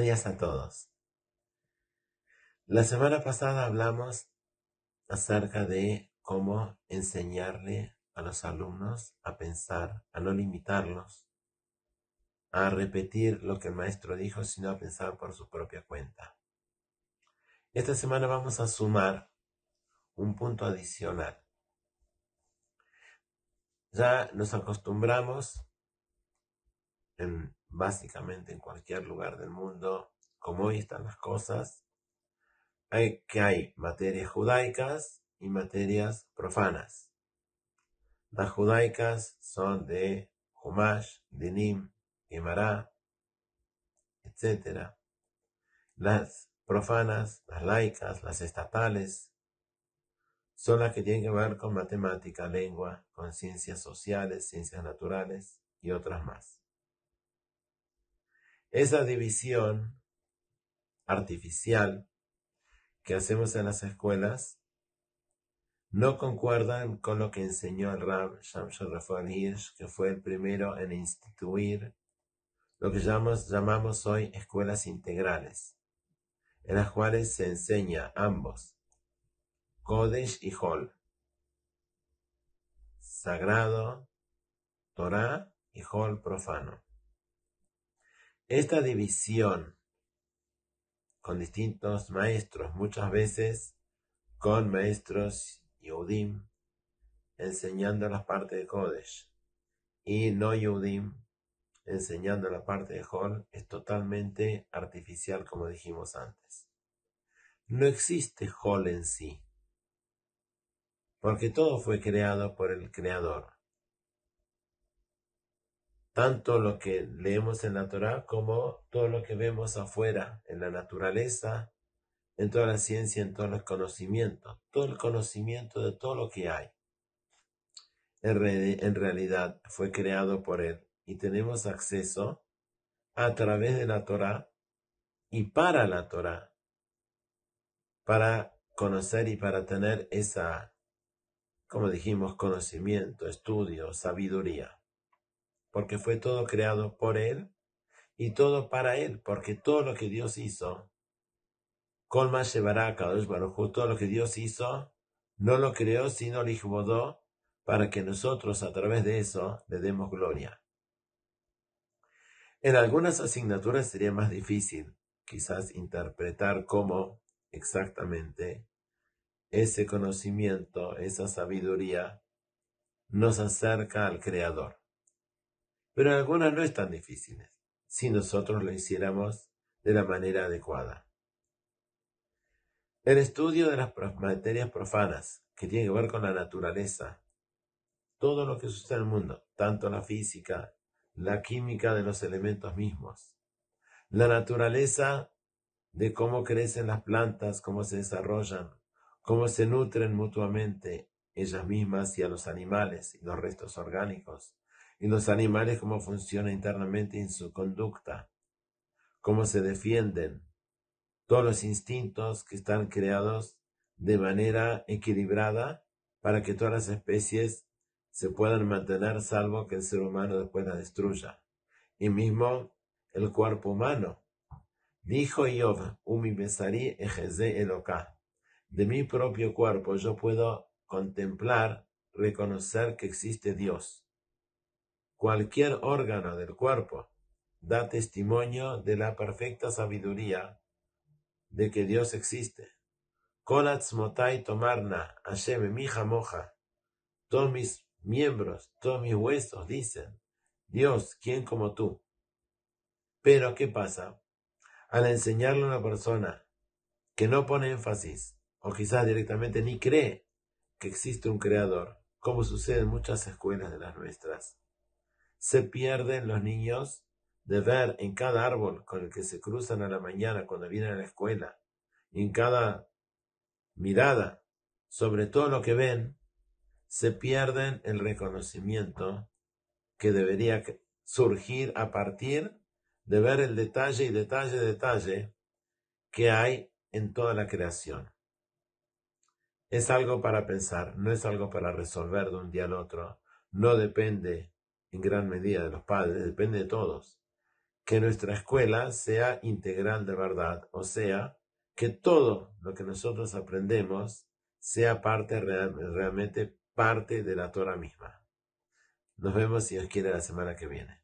Días a todos. La semana pasada hablamos acerca de cómo enseñarle a los alumnos a pensar, a no limitarlos, a repetir lo que el maestro dijo, sino a pensar por su propia cuenta. Esta semana vamos a sumar un punto adicional. Ya nos acostumbramos en básicamente en cualquier lugar del mundo, como hoy están las cosas, hay, que hay materias judaicas y materias profanas. Las judaicas son de Humash, Dinim, Gemara, etc. Las profanas, las laicas, las estatales, son las que tienen que ver con matemática, lengua, con ciencias sociales, ciencias naturales y otras más. Esa división artificial que hacemos en las escuelas no concuerdan con lo que enseñó el Rab Shamshon Rafael Hirsch, que fue el primero en instituir lo que llamamos, llamamos hoy escuelas integrales, en las cuales se enseña ambos, Kodesh y Hol, sagrado, Torah y Hol profano. Esta división con distintos maestros, muchas veces con maestros Yehudim, enseñando la parte de Kodesh, y no Yehudim, enseñando la parte de Hol, es totalmente artificial, como dijimos antes. No existe Hol en sí, porque todo fue creado por el Creador tanto lo que leemos en la Torah como todo lo que vemos afuera, en la naturaleza, en toda la ciencia, en todo el conocimiento, todo el conocimiento de todo lo que hay. En, realidad fue creado por Él y tenemos acceso a través de la Torah y para la Torah, para conocer y para tener esa, como dijimos, conocimiento, estudio, sabiduría porque fue todo creado por Él y todo para Él, porque todo lo que Dios hizo, Colma llevará a Kadosh Baruj todo lo que Dios hizo, no lo creó, sino lo incomodó para que nosotros a través de eso le demos gloria. En algunas asignaturas sería más difícil, quizás, interpretar cómo exactamente ese conocimiento, esa sabiduría, nos acerca al Creador pero algunas no están difíciles, si nosotros lo hiciéramos de la manera adecuada. El estudio de las materias profanas, que tiene que ver con la naturaleza, todo lo que sucede en el mundo, tanto la física, la química de los elementos mismos, la naturaleza de cómo crecen las plantas, cómo se desarrollan, cómo se nutren mutuamente ellas mismas y a los animales y los restos orgánicos, y los animales cómo funciona internamente en su conducta, cómo se defienden, todos los instintos que están creados de manera equilibrada para que todas las especies se puedan mantener salvo que el ser humano después la destruya. Y mismo el cuerpo humano. Dijo Yov, Umi Besari Eloka. De mi propio cuerpo yo puedo contemplar, reconocer que existe Dios. Cualquier órgano del cuerpo da testimonio de la perfecta sabiduría de que Dios existe. motai tomarna, Hashem, mi moja. Todos mis miembros, todos mis huesos dicen, Dios, ¿quién como tú? Pero, ¿qué pasa? Al enseñarle a una persona que no pone énfasis, o quizás directamente ni cree que existe un creador, como sucede en muchas escuelas de las nuestras, se pierden los niños de ver en cada árbol con el que se cruzan a la mañana cuando vienen a la escuela, en cada mirada sobre todo lo que ven, se pierden el reconocimiento que debería surgir a partir de ver el detalle y detalle, detalle que hay en toda la creación. Es algo para pensar, no es algo para resolver de un día al otro, no depende en gran medida de los padres, depende de todos. que nuestra escuela sea integral de verdad, o sea, que todo lo que nosotros aprendemos sea parte realmente parte de la Torah misma. Nos vemos si Dios quiere la semana que viene.